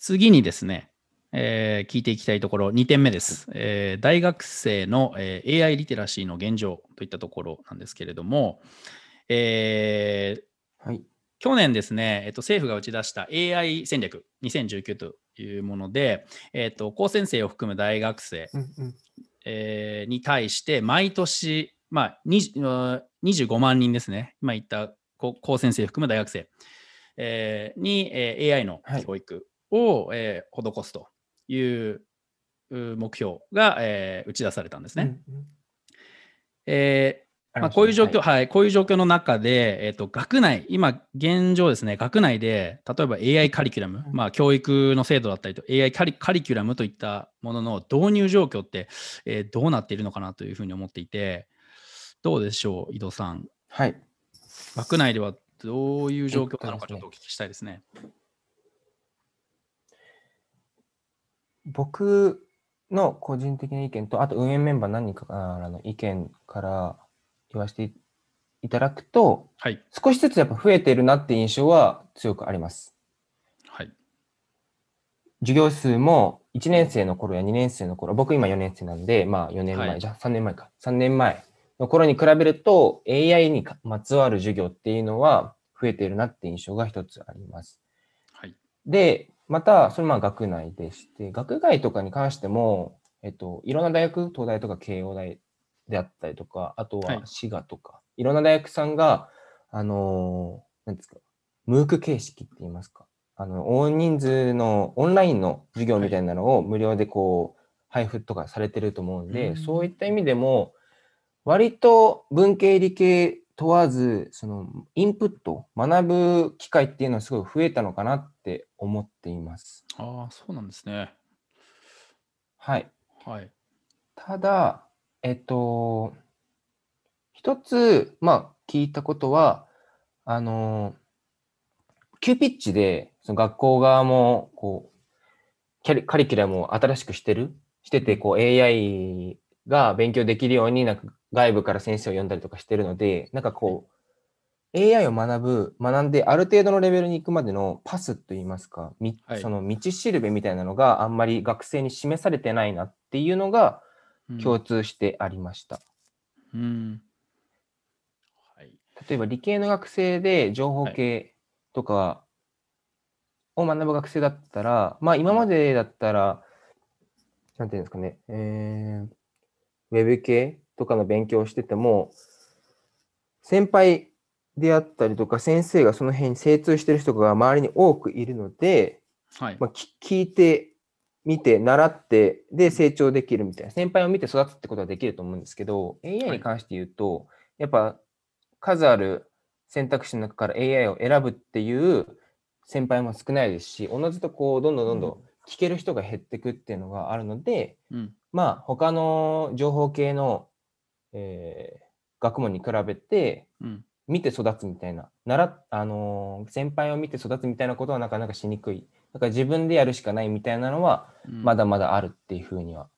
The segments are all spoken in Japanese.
次にですね、えー聞いていきたいところ、2点目です。えー大学生の、えー AI リテラシーの現状といったところなんですけれども、えーはい。去年ですね、えっと、政府が打ち出した AI 戦略2019というもので、えっと、高専生を含む大学生、うんうん。えーに対して毎年、まあ、20うん25万人ですね、今言った高高専生含む大学生、えーに、えー AI のはい教育を、えー施すというう目標が、えー打ち出されたんですね。うんうんえーまあ、こういう状況、ねはい、こういう状況の中で、えっ、と、学内、今、現状ですね、学内で、例えば AI カリキュラム、うんまあ、教育の制度だったりと、AI カリカリキュラムといったものの導入状況って、えーどうなっているのかなというふうに思っていて、どうでしょう、井戸さん。はい。学内ではどういう状況なのか、えっとですねちょっとお聞きしたいですね。僕の個人的な意見と、あと運営メンバー何人かからの意見から言わせていただくと、はい。少しずつやっぱ増えてるなって印象は強くあります。はい。授業数も1年生の頃や2年生の頃、僕今4年生なんで、まあ4年前、はいじゃあ3年前か、3年前の頃に比べると AI にかまつわる授業っていうのは増えているなって印象が一つあります。はい。で、また、それまあ学内でして、学外とかに関しても、えっと、いろんな大学、東大とか慶応大であったりとか、あとはい。は滋賀とか、い、ろんな大学さんが、あのーなんですか、ムーク形式って言いますか、あの、大人数のオンラインの授業みたいなのを無料でこう、配布とかされてると思うんで、うん。そういった意味でも、割と文系理系問わず、そのインプット、学ぶ機会っていうのはすごい増えたのかなって思っています。ああ、そうなんですね。はい。はい。ただ、えっと、一つ、まあ、聞いたことは、あの、急ピッチで、その学校側も、こう、キャリカリキュラムを新しくしてるしてて、こう、AI が勉強できるように、なんか外部から先生を呼んだりとかしてるので、なんかこう、AI を学ぶ、学んで、ある程度のレベルに行くまでのパスといいますか、みはいその道しるべみたいなのがあんまり学生に示されてないなっていうのがうん共通してありました。うん。はい。例えば理系の学生で情報系とかを学ぶ学生だったら、まあ今までだったら、なんていうんですかね、えー、ウェブ系とかの勉強をしてても、先輩であったりとか先生がその辺に精通してる人が周りに多くいるので、はい。まあ、き聞いて見て習ってで成長できるみたいな先輩を見て育つってことはできると思うんですけど AI に関して言うと、やっぱ数ある選択肢の中から AI を選ぶっていう先輩も少ないですしおのずとこうどんどんどんどん聞ける人が減ってくっていうのがあるので、うん。まあ他の情報系の、えー学問に比べてうん。見て育つみたいな、なら、あのー先輩を見て育つみたいなことはなかなかしにくい。だから自分でやるしかないみたいなのは、うんまだまだあるっていうふうには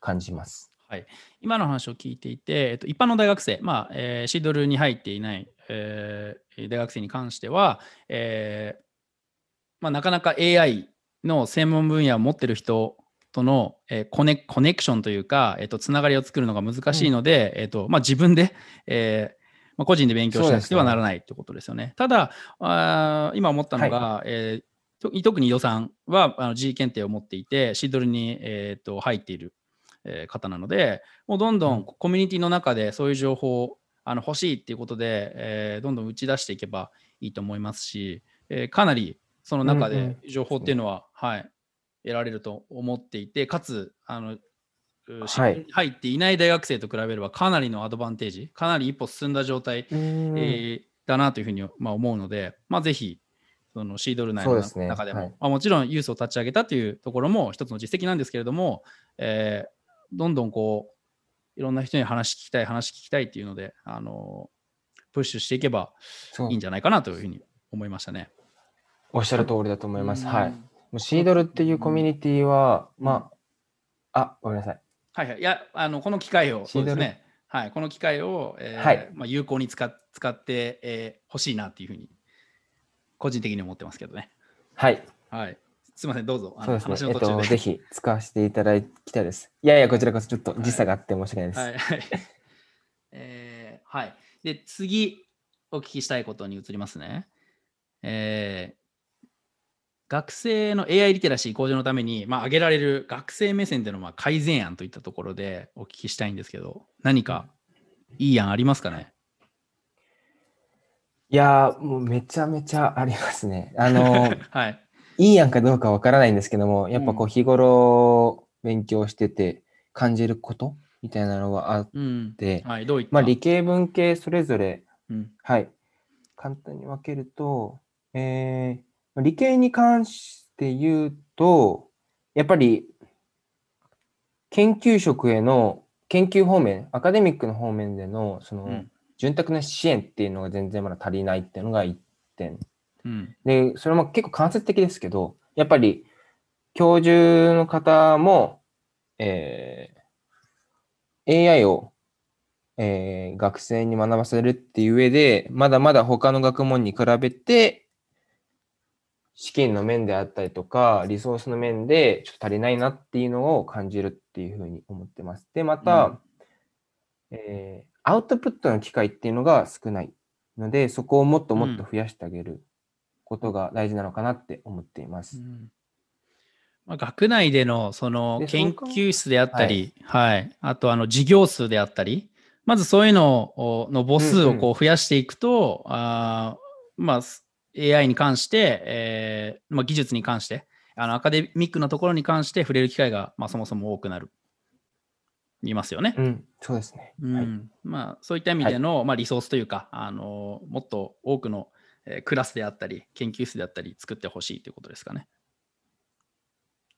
感じます。はい、今の話を聞いていて、えっと、一般の大学生、まあえーシードルに入っていない、えー大学生に関しては、えーまあ、なかなか AI の専門分野を持ってる人との、えーコネコネクションというか、えっとつながりを作るのが難しいので、えっとまあ、自分で、えーまあ、個人で勉強しなくてはならないということですよね。ただあー今思ったのが、えーと特に予算はあの G 検定を持っていて、シードルに、えーと入っているえー方なので、もうどんどうん。んコミュニティの中でそういう情報をあの欲しいっていうことで、えーどんどん打ち出していけばいいと思いますし、えーかなりその中うんうで情報っていうのは、はい、得られると思っていて、かつ、あの、うはいし入っていない大学生と比べればかなりのアドバンテージ、かなり一歩進んだ状態、うんえーだなというふうに、まあ、思うので、まあ、ぜひ、そのシードル内の中でも、はいまあ、もちろんユースを立ち上げたというところも一つの実績なんですけれども、えーどんどんこう、いろんな人に話聞きたい、話聞きたいっていうので、あのプッシュしていけばいいんじゃないかなというふうに思いましたね。おっしゃる通りだと思います。はい。シードルっていうコミュニティは、うんまあ、あ、ごめんなさい。はいはい。いや、あのこの機会を、そうですね。はい、この機会を、えーはいまあ、有効に使っ使ってほ、えー欲しいなっていうふうに、個人的に思ってますけどね。はい。はい。すみません、どうぞ。そうですね。えっと。ぜひ使わせていただきたいです。いやいや、こちらこそちょっと時差があって申し訳ないです。はい。はい。えーはい。で、次、お聞きしたいことに移りますね。えー学生の AI リテラシー向上のために、まあ、挙げられる学生目線でのまあ改善案といったところでお聞きしたいんですけど、何かいい案ありますかね？いやー、もうめちゃめちゃありますね。あの、はい。いいやんかどうかわからないんですけども、やっぱこうう日頃勉強してて感じることみたいなのがあっうん。て、はい。まあ理系文系それぞれ、うんはい、簡単に分けると、えー理系に関して言うと、やっぱり研究職への研究方面、アカデミックの方面でのその、うん潤沢な支援っていうのが全然まだ足りないっていうのが1点。うん。で、それも結構間接的ですけど、やっぱり教授の方も、えー AI を、えー学生に学ばせるっていう上で、まだまだ他の学問に比べて、資金の面であったりとか、リソースの面でちょっと足りないなっていうのを感じるっていうふうに思ってます。で、また、うん。えーアウトプットの機会っていうのが少ないので、そこをもっともっと増やしてあげることが大事なのかなって思っています。うん。まあ、学内でのそので研究室であったり、はい、あとあの授業数であったり、まずそういうのをの母数をこう増やしていくと、あーまあ、す AI に関して、えーまあ、技術に関して、あのアカデミックなところに関して触れる機会が、まあ、そもそも多くなる。言いますよね。うん、そうですね。うんはい、まあ、そういった意味での、まあ、リソースというか、あのもっと多くの、えークラスであったり、研究室であったり、作ってほしいということですかね。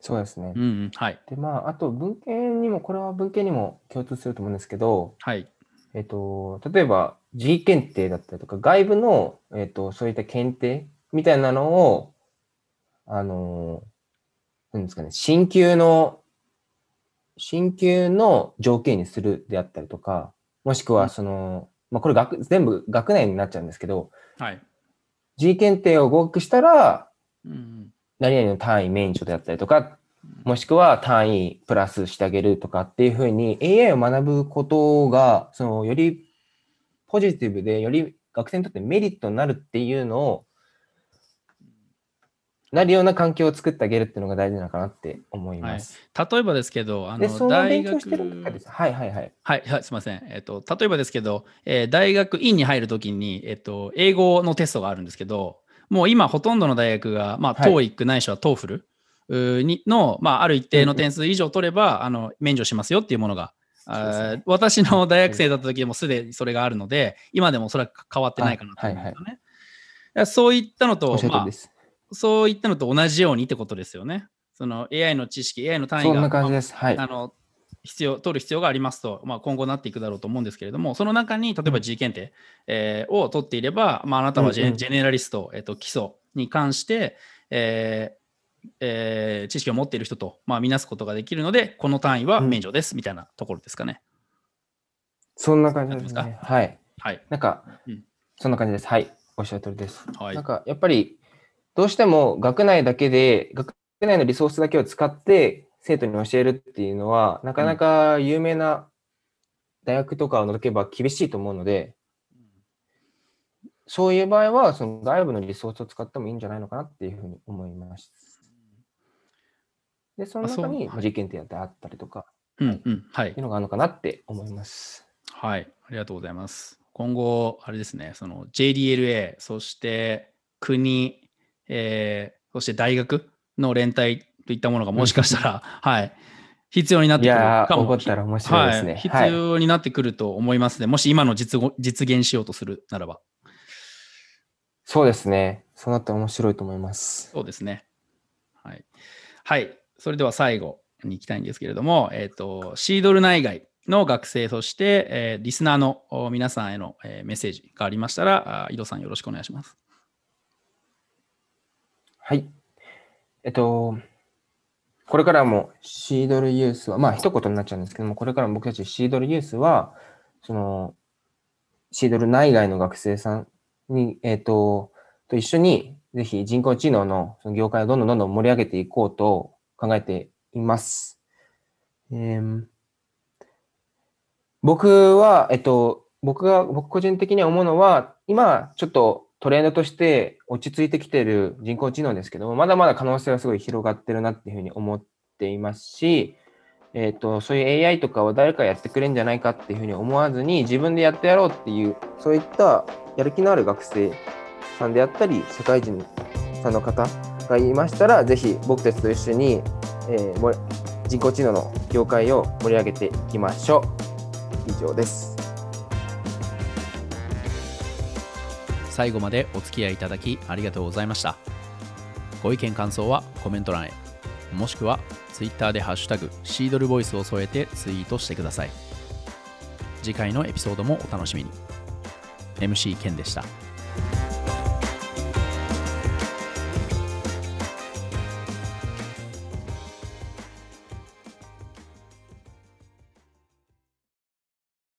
そうですね。うんうん、はい。で、まあ、あと文系にも、これは文系にも共通すると思うんですけど、はい。えっと、例えば G 検定だったりとか、外部の、えっと、そういった検定みたいなのを、あの、なんですかね、進級の、進級の条件にするであったりとか、もしくうん。はその、まあ、これ学、全部学内になっちゃうんですけど、はい。G 検定を合格したら、うんうん。何々の単位免除であったりとか、もしくは単位プラスしてあげるとかっていうふうに AI を学ぶことが、そのよりポジティブで、より学生にとってメリットになるっていうのを、なるような環境を作ってあげるっていうのが大事なのかなって思います。例えばですけど、あで、の大学。はいはいはい。はい、はい、すみません。えっと、例えばですけど、えー大学院に入るときに、えっと、英語のテストがあるんですけど、もう今ほとんどの大学が、まあ、はい TOEIC ないしは TOEFL の、まあ、ある一定の点数以上取れば、あの免除しますよっていうものが、あ私の大学生だった時でもすでにそれがあるので、今でもそれは変わってないかなと思うんですよね。いやそういったのとまあ。そういったのと同じようにってことですよね。その AI の知識、AI の単位が。はい。あの必要取る必要がありますと、まあ、今後なっていくだろうと思うんですけれども、その中に例えば G 検定、えーを取っていれば、まあ、あなたはジェ,、うんうんジェネラリスト、えー、と基礎に関して、えーえー知識を持っている人と、まあ、見なすことができるので、この単位は免除です、みたいなところですかね。そんな感じですね。はい。はい。なんかうん、そんな感じです。はい。おっしゃる通りです。はいなんか、やっぱり、どうしても学内だけで、学内のリソースだけを使って生徒に教えるっていうのは、なかなか有名な大学とかを除けば厳しいと思うので、そういう場合は、その外部のリソースを使ってもいいんじゃないのかなっていうふうに思います。で、その中に実験点であったりとか、うんうん。はいいう。のがあるのかなって思います。はい。ありがとうございます。今後、あれですね、その JDLA、そして国、えーそして大学の連帯といったものがもしかしたら、はい、必要になってくるかも。起こったら面白いですね。はい、必はい。要になってくると思いますね。もし今の実ご実現しようとするならば。そうですね。そうなったら面白いと思います。そうですね。はい。はい。それでは最後に行きたいんですけれども、えっ、と、シードル内外の学生、そして、えーリスナーの皆さんへの、えーメッセージがありましたら、井戸さんよろしくお願いします。はい。えっと、これからもシードルユースは、まあ一言になっちゃうんですけども、これからも僕たちシードルユースは、その、シードル内外の学生さんに、えっと、と一緒にぜひ人工知能のその業界をどんどんどんどん盛り上げていこうと考えています。えー僕は、えっと、僕が、僕個人的には思うのは、今、ちょっとトレンドとして落ち着いてきている人工知能ですけども、まだまだ可能性はすごい広がってるなっていうふうに思っていますし、えっと、そういう AI とかを誰かやってくれるんじゃないかっていうふうに思わずに、自分でやってやろうっていう、そういったやる気のある学生さんであったり、社会人さんの方がいましたら、ぜひ僕たちと一緒に、えー人工知能の業界を盛り上げていきましょう。以上です。最後までお付き合いいただきありがとうございました。ご意見感想はコメント欄へ。もしくは Twitter でハッシュタグシードルボイスを添えてツイートしてください。次回のエピソードもお楽しみに。MC ケンでした。